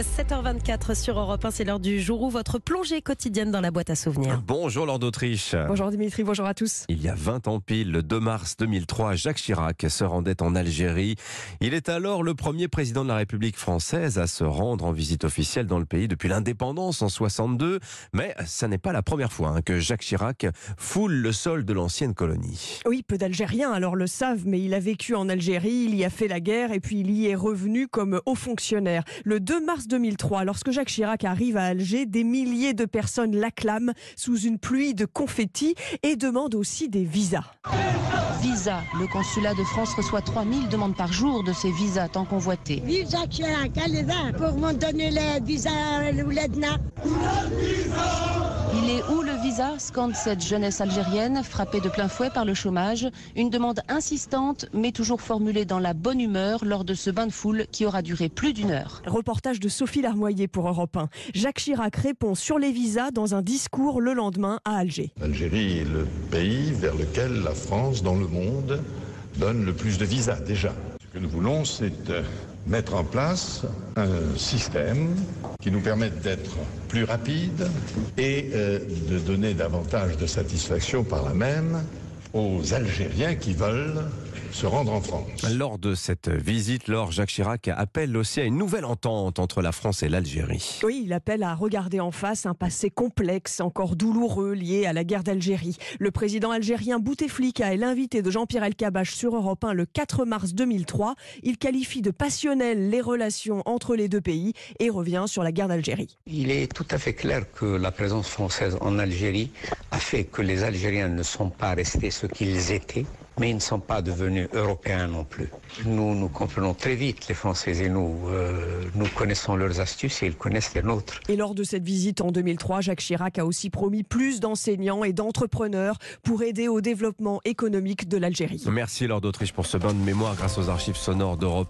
7h24 sur Europe 1, c'est l'heure du jour où votre plongée quotidienne dans la boîte à souvenirs. Bonjour Lord d'Autriche. Bonjour Dimitri, bonjour à tous. Il y a 20 ans pile, le 2 mars 2003, Jacques Chirac se rendait en Algérie. Il est alors le premier président de la République française à se rendre en visite officielle dans le pays depuis l'indépendance en 62. Mais ça n'est pas la première fois hein, que Jacques Chirac foule le sol de l'ancienne colonie. Oui, peu d'Algériens alors le savent, mais il a vécu en Algérie, il y a fait la guerre et puis il y est revenu comme haut fonctionnaire. Le 2 mars 2003, lorsque Jacques Chirac arrive à Alger, des milliers de personnes l'acclament sous une pluie de confettis et demandent aussi des visas. Visa. Le consulat de France reçoit 3000 demandes par jour de ces visas tant convoités. Vive Jacques Chirac, allez-y, pour m'en donner le visa ou l'EDNA. Il est où le visa scande cette jeunesse algérienne frappée de plein fouet par le chômage. Une demande insistante mais toujours formulée dans la bonne humeur lors de ce bain de foule qui aura duré plus d'une heure. Reportage de Sophie Larmoyer pour Europe 1. Jacques Chirac répond sur les visas dans un discours le lendemain à Alger. L'Algérie est le pays vers lequel la France dans le monde donne le plus de visas déjà. Ce que nous voulons, c'est euh, mettre en place un système qui nous permette d'être plus rapide et euh, de donner davantage de satisfaction par là même aux Algériens qui veulent se rendre en France. Lors de cette visite, Laure Jacques Chirac appelle aussi à une nouvelle entente entre la France et l'Algérie. Oui, il appelle à regarder en face un passé complexe, encore douloureux, lié à la guerre d'Algérie. Le président algérien Bouteflika est l'invité de Jean-Pierre Elkabbach sur Europe 1 le 4 mars 2003. Il qualifie de passionnelles les relations entre les deux pays et revient sur la guerre d'Algérie. Il est tout à fait clair que la présence française en Algérie a fait que les Algériens ne sont pas restés ce qu'ils étaient mais ils ne sont pas devenus européens non plus. Nous, nous comprenons très vite, les Français et nous. Euh, nous connaissons leurs astuces et ils connaissent les nôtres. Et lors de cette visite en 2003, Jacques Chirac a aussi promis plus d'enseignants et d'entrepreneurs pour aider au développement économique de l'Algérie. Merci Lord d'Autriche pour ce bain de mémoire grâce aux archives sonores d'Europe.